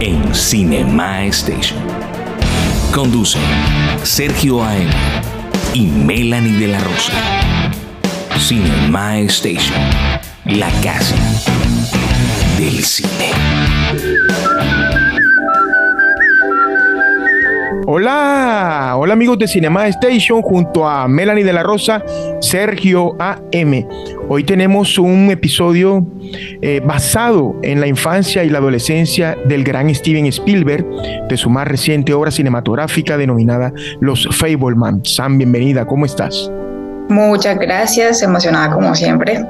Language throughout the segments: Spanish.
en Cinema Station. Conducen Sergio A.M. y Melanie de la Rosa. Cinema Station, la casa del cine. Hola, hola amigos de Cinema Station junto a Melanie de la Rosa, Sergio AM. Hoy tenemos un episodio eh, basado en la infancia y la adolescencia del gran Steven Spielberg, de su más reciente obra cinematográfica denominada Los Fableman. Sam, bienvenida, ¿cómo estás? Muchas gracias, emocionada como siempre.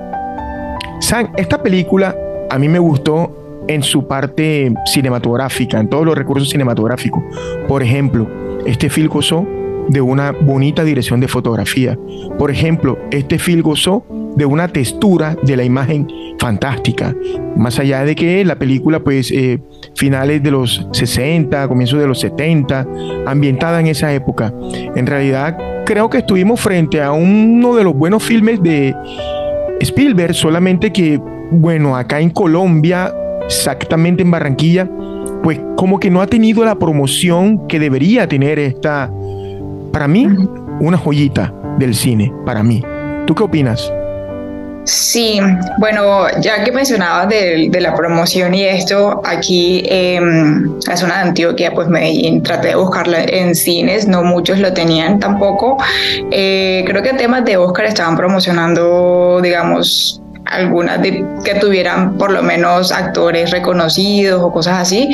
Sam, esta película a mí me gustó en su parte cinematográfica, en todos los recursos cinematográficos. Por ejemplo, este film gozó de una bonita dirección de fotografía. Por ejemplo, este film gozó de una textura de la imagen fantástica. Más allá de que la película, pues, eh, finales de los 60, comienzos de los 70, ambientada en esa época. En realidad, creo que estuvimos frente a uno de los buenos filmes de Spielberg, solamente que, bueno, acá en Colombia exactamente en Barranquilla, pues como que no ha tenido la promoción que debería tener esta, para mí, una joyita del cine, para mí. ¿Tú qué opinas? Sí, bueno, ya que mencionabas de, la promoción y esto, aquí en la zona de Antioquia, pues Medellín, traté de buscarla en cines, no muchos lo tenían tampoco. Eh, creo que temas de Oscar estaban promocionando, digamos, algunas de, que tuvieran por lo menos actores reconocidos o cosas así,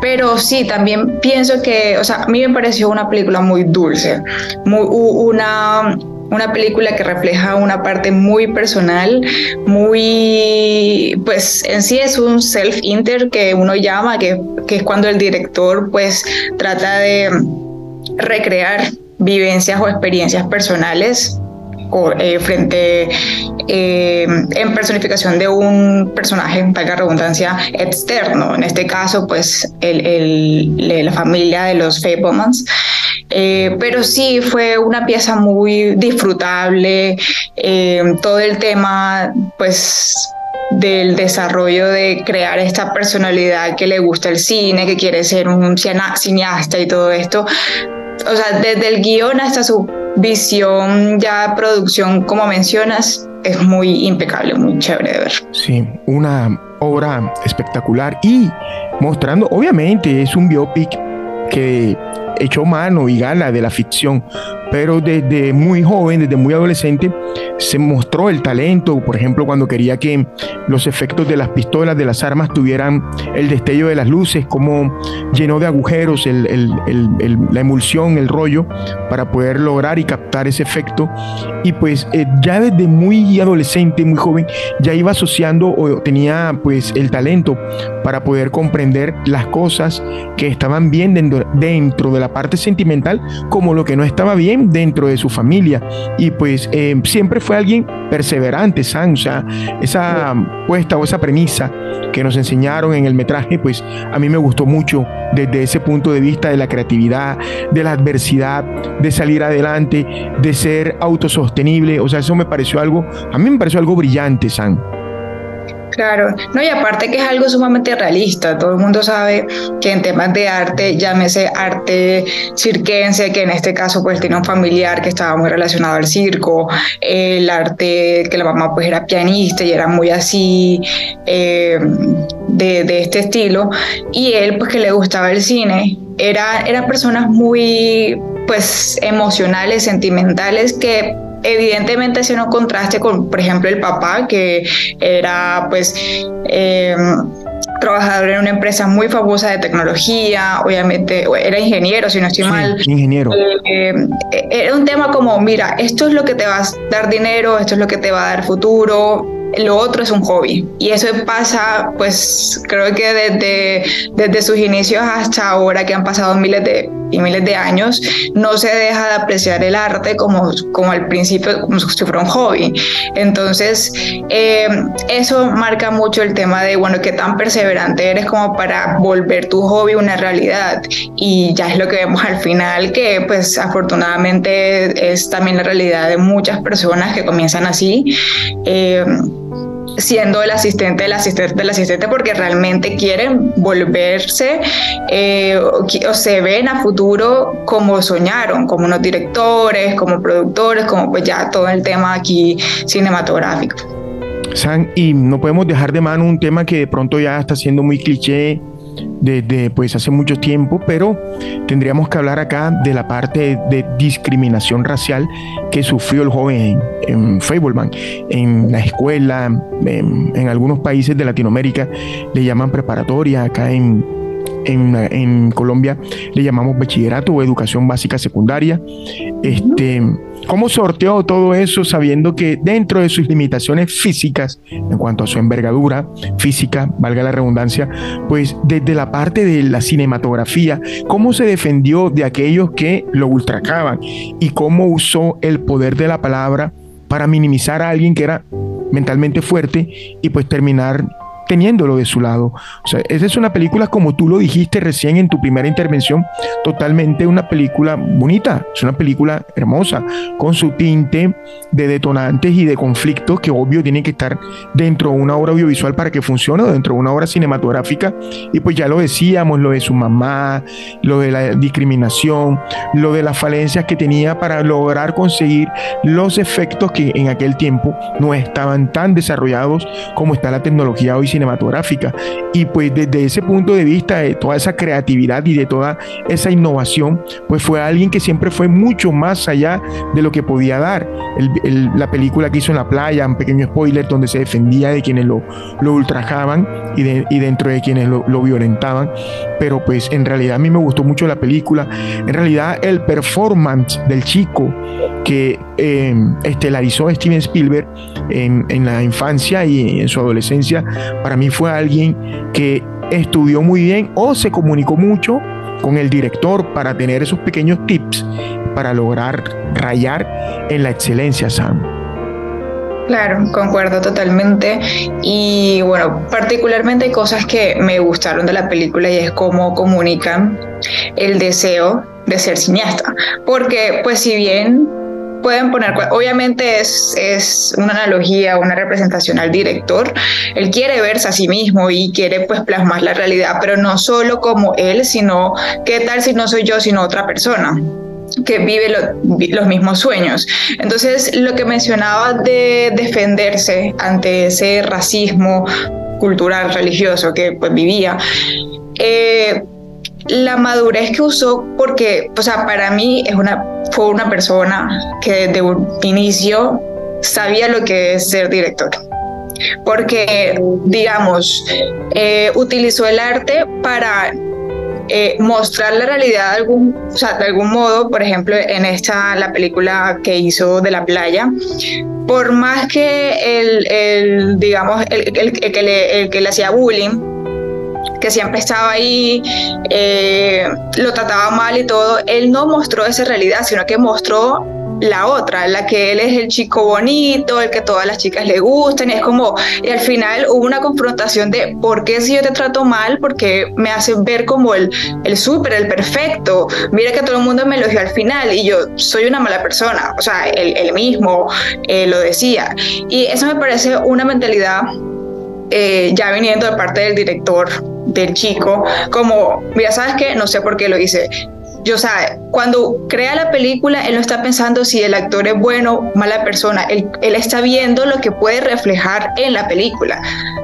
pero sí, también pienso que, o sea, a mí me pareció una película muy dulce, muy, una, una película que refleja una parte muy personal, muy, pues en sí es un self-inter que uno llama, que, que es cuando el director pues trata de recrear vivencias o experiencias personales eh, frente eh, en personificación de un personaje, valga redundancia, externo. En este caso, pues el, la familia de los Fablemans. Eh, pero sí fue una pieza muy disfrutable, todo el tema, pues del desarrollo de crear esta personalidad que le gusta el cine, que quiere ser un cineasta y todo esto. O sea, desde el guion hasta su visión, ya producción, como mencionas, es muy impecable, muy chévere de ver. Sí, una obra espectacular y mostrando, obviamente es un biopic que echó mano y gana de la ficción, pero desde muy joven, desde muy adolescente, se mostró el talento, por ejemplo, cuando quería que los efectos de las pistolas, de las armas, tuvieran el destello de las luces, como llenó de agujeros la emulsión, el rollo, para poder lograr y captar ese efecto. Y pues eh, ya desde muy adolescente, muy joven, ya iba asociando o tenía pues el talento para poder comprender las cosas que estaban bien dentro, dentro de la parte sentimental, como lo que no estaba bien dentro de su familia. Y pues eh, siempre fue alguien perseverante, San. O sea, esa puesta o esa premisa que nos enseñaron en el metraje, pues a mí me gustó mucho desde ese punto de vista de la creatividad, de la adversidad, de salir adelante, de ser autosostenible. O sea, eso me pareció algo, a mí me pareció algo brillante, San. Claro, no, y aparte que es algo sumamente realista, todo el mundo sabe que en temas de arte, llámese arte cirquense, que en este caso pues tiene un familiar que estaba muy relacionado al circo, el arte que la mamá pues era pianista y era muy así eh, de, de, este estilo, y él pues que le gustaba el cine, era, eran personas muy pues emocionales, sentimentales, que evidentemente hace un contraste con, por ejemplo, el papá, que era pues... Eh, trabajador en una empresa muy famosa de tecnología, obviamente era ingeniero, si no estoy mal. Ingeniero. Eh, era un tema como, mira, esto es lo que te va a dar dinero, esto es lo que te va a dar futuro, lo otro es un hobby. Y eso pasa, pues creo que desde, desde sus inicios hasta ahora, que han pasado miles de, y miles de años, no se deja de apreciar el arte como, como al principio, como si fuera un hobby. Entonces, eh, eso marca mucho el tema de, bueno, qué tan perseverante eres como para volver tu hobby una realidad. Y ya es lo que vemos al final, que pues afortunadamente es también la realidad de muchas personas que comienzan así. Eh, siendo el asistente del asistente del asistente porque realmente quieren volverse eh, o, se ven a futuro como soñaron, como unos directores, como productores, como pues ya todo el tema aquí cinematográfico. San, y no podemos dejar de mano un tema que de pronto ya está siendo muy cliché desde pues hace mucho tiempo, pero tendríamos que hablar acá de la parte de discriminación racial que sufrió el joven en, en En la escuela, en, algunos países de Latinoamérica le llaman preparatoria, acá en, en, Colombia le llamamos bachillerato o educación básica secundaria. Este, ¿Cómo sorteó todo eso sabiendo que dentro de sus limitaciones físicas, en cuanto a su envergadura física, valga la redundancia, pues desde la parte de la cinematografía, cómo se defendió de aquellos que lo ultracaban y cómo usó el poder de la palabra para minimizar a alguien que era mentalmente fuerte y pues terminar teniéndolo de su lado. O sea, esa es una película, como tú lo dijiste recién en tu primera intervención, totalmente una película bonita, es una película hermosa, con su tinte de detonantes y de conflictos que obvio tienen que estar dentro de una obra audiovisual para que funcione, dentro de una obra cinematográfica. Y pues ya lo decíamos, lo de su mamá, lo de la discriminación, lo de las falencias que tenía para lograr conseguir los efectos que en aquel tiempo no estaban tan desarrollados como está la tecnología hoy cinematográfica. Y pues desde ese punto de vista, de toda esa creatividad y de toda esa innovación, pues fue alguien que siempre fue mucho más allá de lo que podía dar. la película que hizo en la playa, un pequeño spoiler, donde se defendía de quienes lo, lo ultrajaban y, y dentro de quienes lo, lo violentaban. Pero pues en realidad a mí me gustó mucho la película. En realidad el performance del chico que eh, estelarizó Steven Spielberg en, en, la infancia y en su adolescencia, para mí fue alguien que estudió muy bien o se comunicó mucho con el director para tener esos pequeños tips para lograr rayar en la excelencia, Sam. Claro, concuerdo totalmente. Y bueno, particularmente hay cosas que me gustaron de la película y es cómo comunican el deseo de ser cineasta. Porque pues si bien pueden poner, obviamente es, es una analogía, una representación al director, él quiere verse a sí mismo y quiere pues plasmar la realidad, pero no solo como él, sino qué tal si no soy yo, sino otra persona que vive los mismos sueños. Entonces, lo que mencionaba de defenderse ante ese racismo cultural, religioso que pues, vivía, eh, la madurez que usó, porque, o sea, para mí es una, fue una persona que desde un inicio sabía lo que es ser director. Porque, digamos, eh, utilizó el arte para eh, mostrar la realidad de algún, o sea, de algún modo, por ejemplo, en esta, la película que hizo de la playa, por más que el, el digamos, el, que le, que le hacía bullying, que siempre estaba ahí, eh, lo trataba mal y todo, él no mostró esa realidad, sino que mostró la otra, la que él es el chico bonito, el que todas las chicas le gustan, y es como, y al final hubo una confrontación de por qué si yo te trato mal, porque me hace ver como el, el súper, el perfecto, mira que todo el mundo me elogió al final y yo soy una mala persona, o sea, él, mismo eh, lo decía, y eso me parece una mentalidad eh, ya viniendo de parte del director del chico, como, mira, ¿sabes qué? No sé por qué lo hice. Yo, sabe, cuando crea la película, él no está pensando si el actor es bueno o mala persona, él, él está viendo lo que puede reflejar en la película.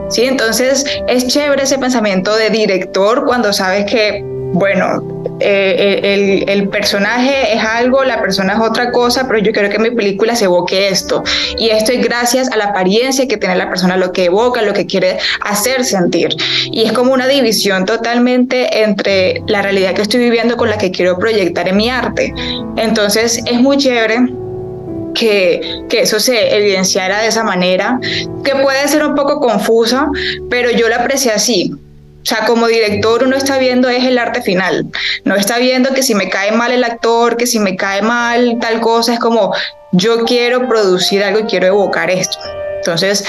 ¿sí? Entonces, es chévere ese pensamiento de director cuando sabes que bueno, eh, el, personaje es algo, la persona es otra cosa, pero yo quiero que mi película se evoque esto. Y esto es gracias a la apariencia que tiene la persona, lo que evoca, lo que quiere hacer sentir. Y es como una división totalmente entre la realidad que estoy viviendo con la que quiero proyectar en mi arte. Entonces es muy chévere que, que eso se evidenciara de esa manera, que puede ser un poco confusa, pero yo la aprecié así. O sea, como director uno está viendo es el arte final. No está viendo que si me cae mal el actor, que si me cae mal tal cosa, es como yo quiero producir algo y quiero evocar esto. Entonces,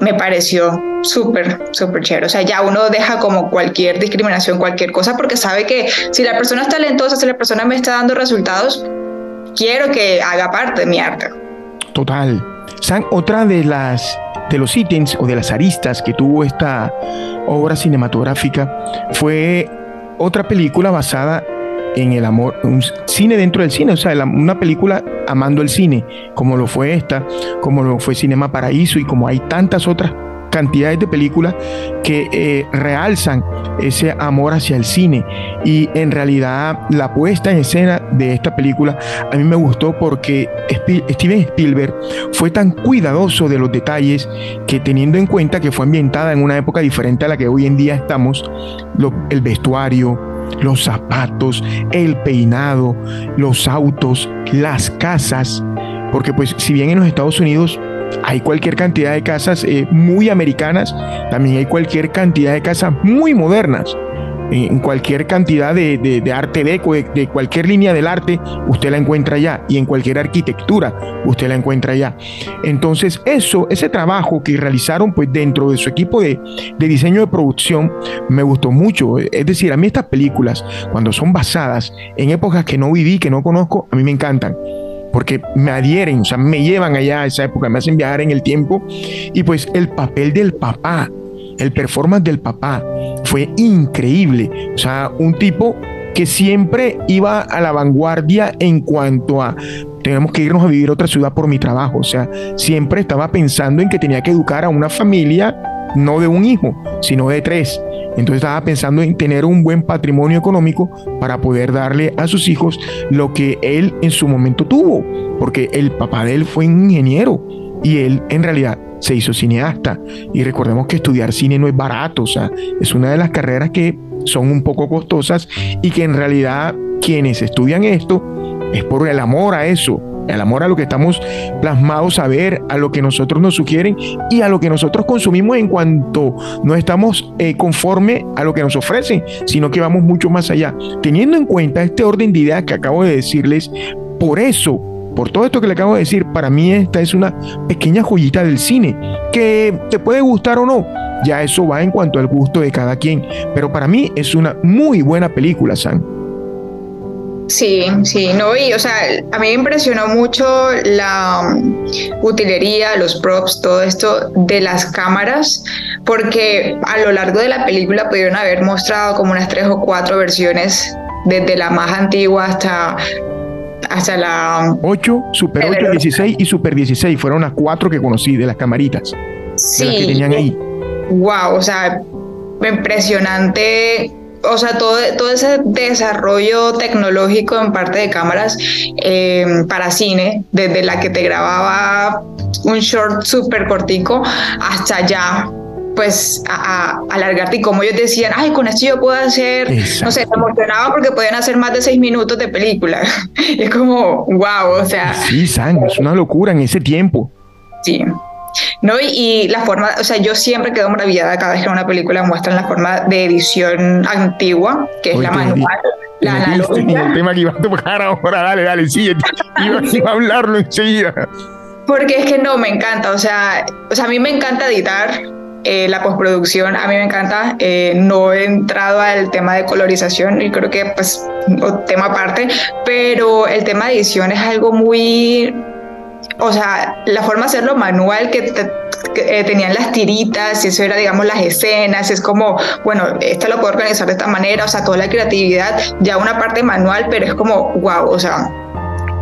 me pareció súper, súper chévere. O sea, ya uno deja como cualquier discriminación, cualquier cosa, porque sabe que si la persona es talentosa, si la persona me está dando resultados, quiero que haga parte de mi arte. Total. San, otra de las de los ítems o de las aristas que tuvo esta obra cinematográfica fue otra película basada en el amor, un cine dentro del cine, o sea, una película amando el cine, como lo fue esta, como lo fue Cinema Paraíso y como hay tantas otras cantidades de películas que eh, realzan ese amor hacia el cine. Y en realidad la puesta en escena de esta película a mí me gustó porque Steven Spielberg fue tan cuidadoso de los detalles que teniendo en cuenta que fue ambientada en una época diferente a la que hoy en día estamos, el vestuario, los zapatos, el peinado, los autos, las casas, porque pues si bien en los Estados Unidos hay cualquier cantidad de casas eh, muy americanas, también hay cualquier cantidad de casas muy modernas. En cualquier cantidad de, arte deco, de, de, cualquier línea del arte, usted la encuentra allá. Y en cualquier arquitectura, usted la encuentra allá. Entonces, eso, ese trabajo que realizaron pues dentro de su equipo de, de diseño de producción, me gustó mucho. Es decir, a mí estas películas, cuando son basadas en épocas que no viví, que no conozco, a mí me encantan porque me adhieren, o sea, me llevan allá a esa época, me hacen viajar en el tiempo. Y pues el papel del papá, el performance del papá fue increíble. O sea, un tipo que siempre iba a la vanguardia en cuanto a tenemos que irnos a vivir a otra ciudad por mi trabajo. O sea, siempre estaba pensando en que tenía que educar a una familia, no de un hijo, sino de tres. Entonces estaba pensando en tener un buen patrimonio económico para poder darle a sus hijos lo que él en su momento tuvo, porque el papá de él fue un ingeniero y él en realidad se hizo cineasta. Y recordemos que estudiar cine no es barato, o sea, es una de las carreras que son un poco costosas y que en realidad quienes estudian esto es por el amor a eso, el amor a lo que estamos plasmados a ver, a lo que nosotros nos sugieren y a lo que nosotros consumimos en cuanto no estamos eh, conforme a lo que nos ofrecen, sino que vamos mucho más allá. Teniendo en cuenta este orden de ideas que acabo de decirles, por eso por todo esto que le acabo de decir, para mí esta es una pequeña joyita del cine, que te puede gustar o no, ya eso va en cuanto al gusto de cada quien, pero para mí es una muy buena película, Sam. Sí, sí, no, y o sea, a mí me impresionó mucho la um, utilería, los props, todo esto de las cámaras, porque a lo largo de la película pudieron haber mostrado como unas tres o cuatro versiones, desde la más antigua hasta hasta la 8, Super 8, 16 y Super 16 fueron las cuatro que conocí de las camaritas. Sí. De las que tenían ahí. Wow, o sea, impresionante o sea, todo, todo ese desarrollo tecnológico en parte de cámaras eh, para cine, desde la que te grababa un short súper cortico hasta ya pues a, alargarte y como ellos decían, ay, con esto yo puedo hacer, no sé, me emocionaba porque podían hacer más de seis minutos de película. y es como, wow, o sea. Sí, San, es una locura en ese tiempo. Sí. ¿No? Y, la forma, o sea, yo siempre quedo maravillada cada vez que una película muestra la forma de edición antigua, que es la manual. La analógica. El tema que iba a tocar ahora, dale, dale, iba, iba a hablarlo enseguida. Porque es que no, me encanta, o sea, o sea, a mí me encanta editar, eh, la postproducción a mí me encanta. Eh, no he entrado al tema de colorización y creo que pues tema aparte, pero el tema de edición es algo muy, o sea, la forma de hacerlo manual que, eh, tenían las tiritas, y eso era, digamos, las escenas, es como, bueno, esto lo puedo organizar de esta manera, o sea, toda la creatividad, ya una parte manual, pero es como, wow, o sea,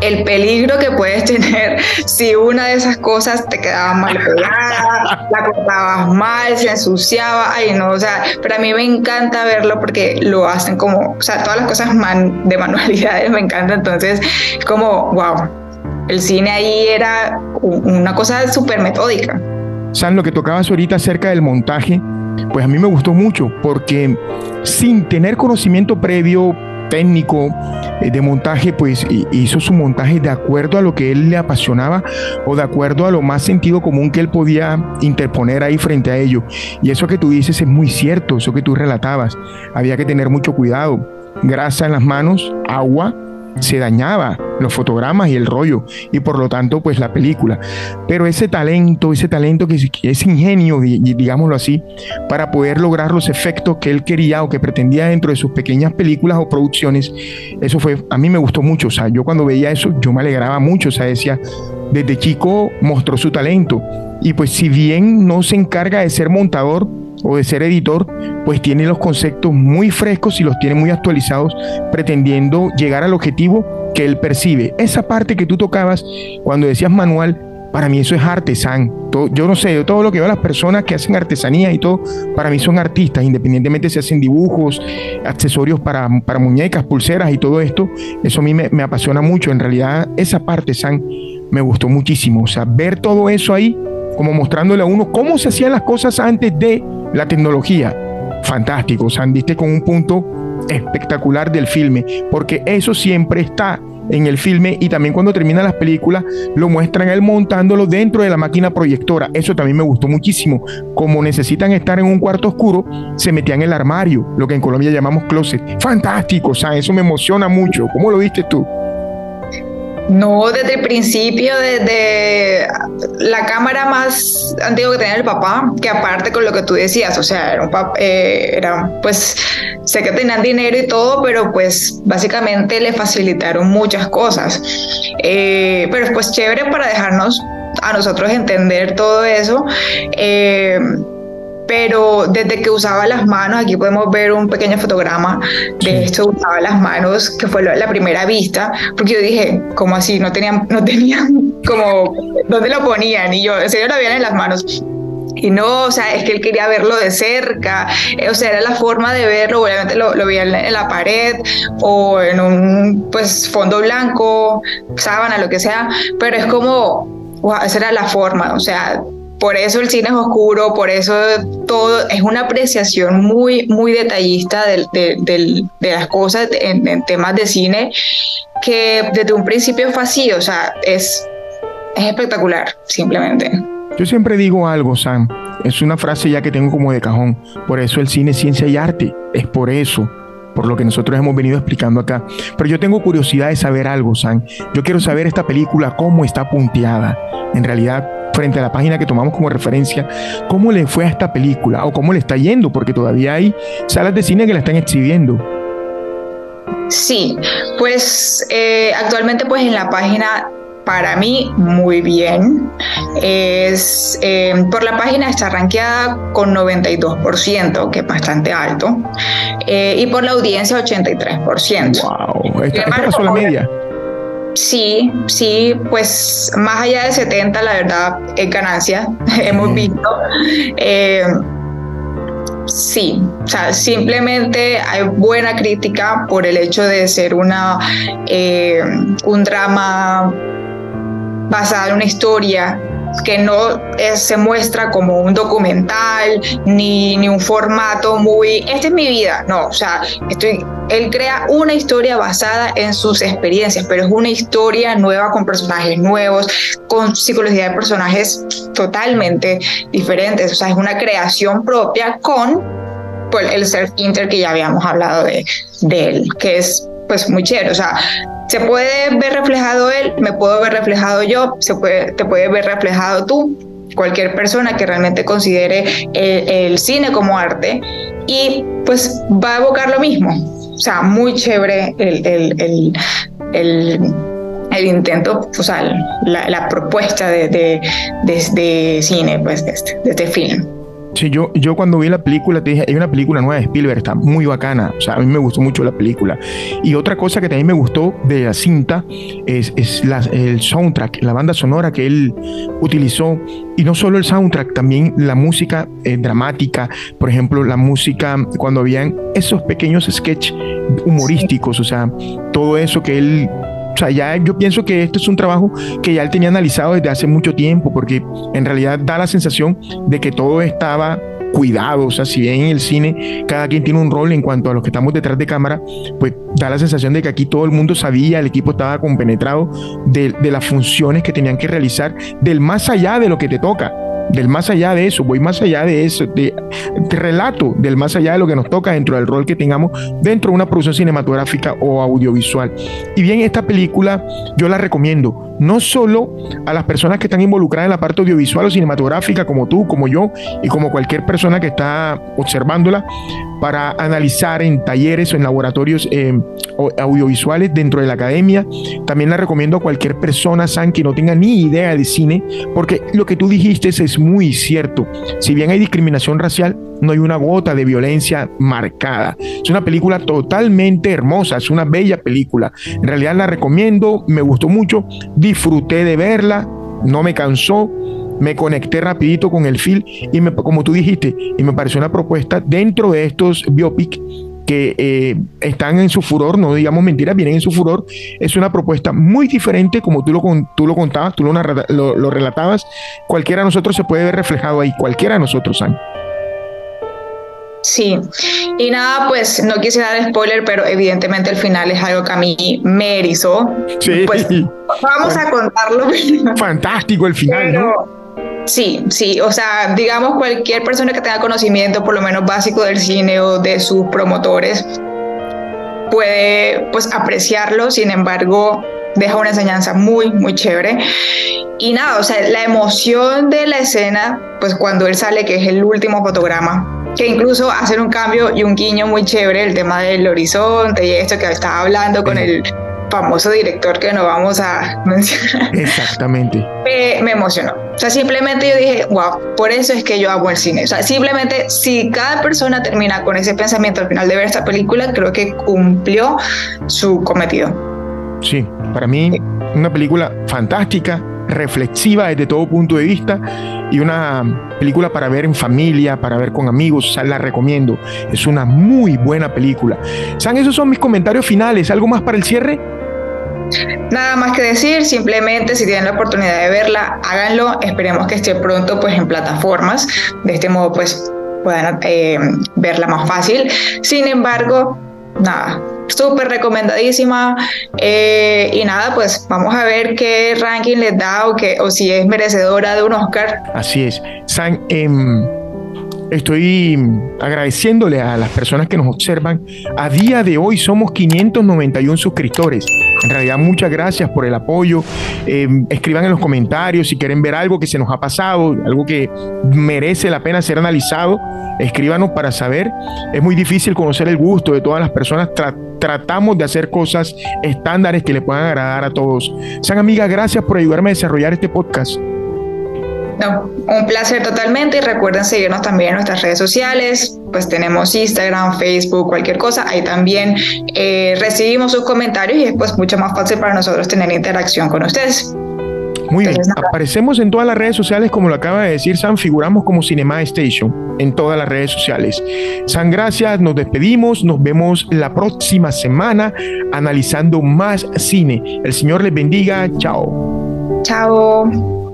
el peligro que puedes tener si una de esas cosas te quedaba mal pegada, la cortabas mal, se ensuciaba, ay no, o sea, pero a mí me encanta verlo porque lo hacen como, o sea, todas las cosas man, de manualidades me encanta, entonces como, wow, el cine ahí era una cosa súper metódica. San, lo que tocabas ahorita acerca del montaje, pues a mí me gustó mucho porque sin tener conocimiento previo técnico eh, de montaje, pues hizo su montaje de acuerdo a lo que él le apasionaba o de acuerdo a lo más sentido común que él podía interponer ahí frente a ello. Y eso que tú dices es muy cierto, eso que tú relatabas. Había que tener mucho cuidado. Grasa en las manos, agua, se dañaba los fotogramas y el rollo y por lo tanto pues la película. Pero ese talento, ese talento que es ingenio, digámoslo así, para poder lograr los efectos que él quería o que pretendía dentro de sus pequeñas películas o producciones, eso fue, a mí me gustó mucho, o sea, yo cuando veía eso yo me alegraba mucho, o sea, decía, desde chico mostró su talento. Y pues si bien no se encarga de ser montador, o de ser editor, pues tiene los conceptos muy frescos y los tiene muy actualizados, pretendiendo llegar al objetivo que él percibe. Esa parte que tú tocabas cuando decías manual, para mí eso es artesán. yo no sé, todo lo que veo las personas que hacen artesanía y todo, para mí son artistas, independientemente si hacen dibujos, accesorios para, para muñecas, pulseras y todo esto, eso a mí me, me apasiona mucho. En realidad, esa parte, San, me gustó muchísimo. O sea, ver todo eso ahí, como mostrándole a uno cómo se hacían las cosas antes de la tecnología, fantástico, o sea, andiste con un punto espectacular del filme, porque eso siempre está en el filme y también cuando termina las películas lo muestran él montándolo dentro de la máquina proyectora. Eso también me gustó muchísimo. Como necesitan estar en un cuarto oscuro, se metían en el armario, lo que en Colombia llamamos closet. Fantástico, o sea, eso me emociona mucho. ¿Cómo lo viste tú? No, desde el principio, desde la cámara más antigua que tenía el papá, que aparte con lo que tú decías, o sea, era, un eh, era pues, sé que tenían dinero y todo, pero pues básicamente le facilitaron muchas cosas. Eh, pero pues chévere para dejarnos a nosotros entender todo eso. Eh, pero desde que usaba las manos, aquí podemos ver un pequeño fotograma de esto, usaba las manos, que fue la primera vista, porque yo dije, ¿cómo así? No tenían, no tenían como, ¿dónde lo ponían? Y yo, en serio lo veían en las manos. Y no, o sea, es que él quería verlo de cerca, o sea, era la forma de verlo, obviamente lo, lo veía en la pared o en un pues fondo blanco, sábana, lo que sea, pero es como, wow, esa era la forma, o sea, por eso el cine es oscuro, por eso todo es una apreciación muy, muy detallista de, las cosas en, temas de cine que desde un principio fue así, o sea, es, es espectacular, simplemente. Yo siempre digo algo, Sam, es una frase ya que tengo como de cajón, por eso el cine es ciencia y arte, es por eso por lo que nosotros hemos venido explicando acá. Pero yo tengo curiosidad de saber algo, Sam. Yo quiero saber esta película, cómo está punteada. En realidad, frente a la página que tomamos como referencia, cómo le fue a esta película o cómo le está yendo, porque todavía hay salas de cine que la están exhibiendo. Sí, pues eh, actualmente pues en la página para mí muy bien. Es, eh, por la página está rankeada con 92%, que es bastante alto, eh, y por la audiencia 83%. ¡Wow! Esta, esta la media. Sí, sí, pues más allá de 70, la verdad, es ganancia, hemos visto. Eh, sí, o sea, simplemente hay buena crítica por el hecho de ser una, eh, un drama basado en una historia que no se muestra como un documental ni, ni, un formato muy, esta es mi vida, no, o sea, estoy, él crea una historia basada en sus experiencias, pero es una historia nueva con personajes nuevos, con psicología de personajes totalmente diferentes, o sea, es una creación propia con pues, el self inter que ya habíamos hablado de, de él, que es pues muy chévere, o sea, se puede ver reflejado él, me puedo ver reflejado yo, se puede, te puede ver reflejado tú, cualquier persona que realmente considere el, cine como arte y pues va a evocar lo mismo. O sea, muy chévere el, el, el, el intento, o sea, la, propuesta de, de, de, cine, pues, de este, de este film. Sí, yo, yo cuando vi la película te dije, hay una película nueva de Spielberg, está muy bacana. O sea, a mí me gustó mucho la película. Y otra cosa que también me gustó de la cinta es, es el soundtrack, la banda sonora que él utilizó. Y no solo el soundtrack, también la música eh, dramática. Por ejemplo, la música cuando habían esos pequeños sketches humorísticos. O sea, todo eso que él o sea, ya yo pienso que esto es un trabajo que ya él tenía analizado desde hace mucho tiempo, porque en realidad da la sensación de que todo estaba cuidado. O sea, si bien en el cine cada quien tiene un rol en cuanto a los que estamos detrás de cámara, pues da la sensación de que aquí todo el mundo sabía, el equipo estaba compenetrado de, de las funciones que tenían que realizar, del más allá de lo que te toca del más allá de eso, voy más allá de eso, de, relato del más allá de lo que nos toca dentro del rol que tengamos dentro de una producción cinematográfica o audiovisual. Y bien, esta película yo la recomiendo, no solo a las personas que están involucradas en la parte audiovisual o cinematográfica, como tú, como yo, y como cualquier persona que está observándola, para analizar en talleres o en laboratorios eh, audiovisuales dentro de la academia. También la recomiendo a cualquier persona, San, que no tenga ni idea de cine, porque lo que tú dijiste es muy cierto. Si bien hay discriminación racial, no hay una gota de violencia marcada. Es una película totalmente hermosa, es una bella película. En realidad la recomiendo, me gustó mucho, disfruté de verla, no me cansó, me conecté rapidito con el film y me, como tú dijiste, y me pareció una propuesta dentro de estos biopic que eh, están en su furor, no digamos mentiras, vienen en su furor. Es una propuesta muy diferente, como tú lo, tú lo contabas, tú lo, lo, relatabas. Cualquiera de nosotros se puede ver reflejado ahí, cualquiera de nosotros, San. Sí, y nada, pues no quise dar spoiler, pero evidentemente el final es algo que a mí me erizó. Sí. Pues vamos a contarlo. Fantástico el final, ¿no? Sí, sí, o sea, digamos cualquier persona que tenga conocimiento por lo menos básico del cine o de sus promotores puede pues apreciarlo, sin embargo deja una enseñanza muy, muy chévere. Y nada, o sea, la emoción de la escena, pues cuando él sale, que es el último fotograma, que incluso hacer un cambio y un guiño muy chévere, el tema del horizonte y esto que estaba hablando con el famoso director que no vamos a mencionar. Exactamente. me emocionó. O sea, simplemente yo dije, wow, por eso es que yo amo el cine. O sea, simplemente si cada persona termina con ese pensamiento al final de ver esta película, creo que cumplió su cometido. Sí, para mí una película fantástica, reflexiva desde todo punto de vista y una película para ver en familia, para ver con amigos, o sea, la recomiendo. Es una muy buena película. ¿Saben? Esos son mis comentarios finales. ¿Algo más para el cierre? Nada más que decir, simplemente si tienen la oportunidad de verla, háganlo. Esperemos que esté pronto pues en plataformas. De este modo pues puedan eh, verla más fácil. Sin embargo, nada, súper recomendadísima. Eh, y nada, pues vamos a ver qué ranking les da o, que, o si es merecedora de un Oscar. Así es. San, em, estoy agradeciéndole a las personas que nos observan. A día de hoy somos 591 suscriptores. En realidad, muchas gracias por el apoyo. Em, escriban en los comentarios si quieren ver algo que se nos ha pasado, algo que merece la pena ser analizado. Escríbanos para saber. Es muy difícil conocer el gusto de todas las personas. tratamos de hacer cosas estándares que le puedan agradar a todos. Sean amigas, gracias por ayudarme a desarrollar este podcast. No, un placer totalmente y recuerden seguirnos también en nuestras redes sociales, pues tenemos Instagram, Facebook, cualquier cosa, ahí también eh, recibimos sus comentarios y es pues mucho más fácil para nosotros tener interacción con ustedes. Muy bien, aparecemos en todas las redes sociales, como lo acaba de decir San, figuramos como Cinema Station en todas las redes sociales. San, gracias, nos despedimos, nos vemos la próxima semana analizando más cine. El Señor les bendiga, chao. Chao.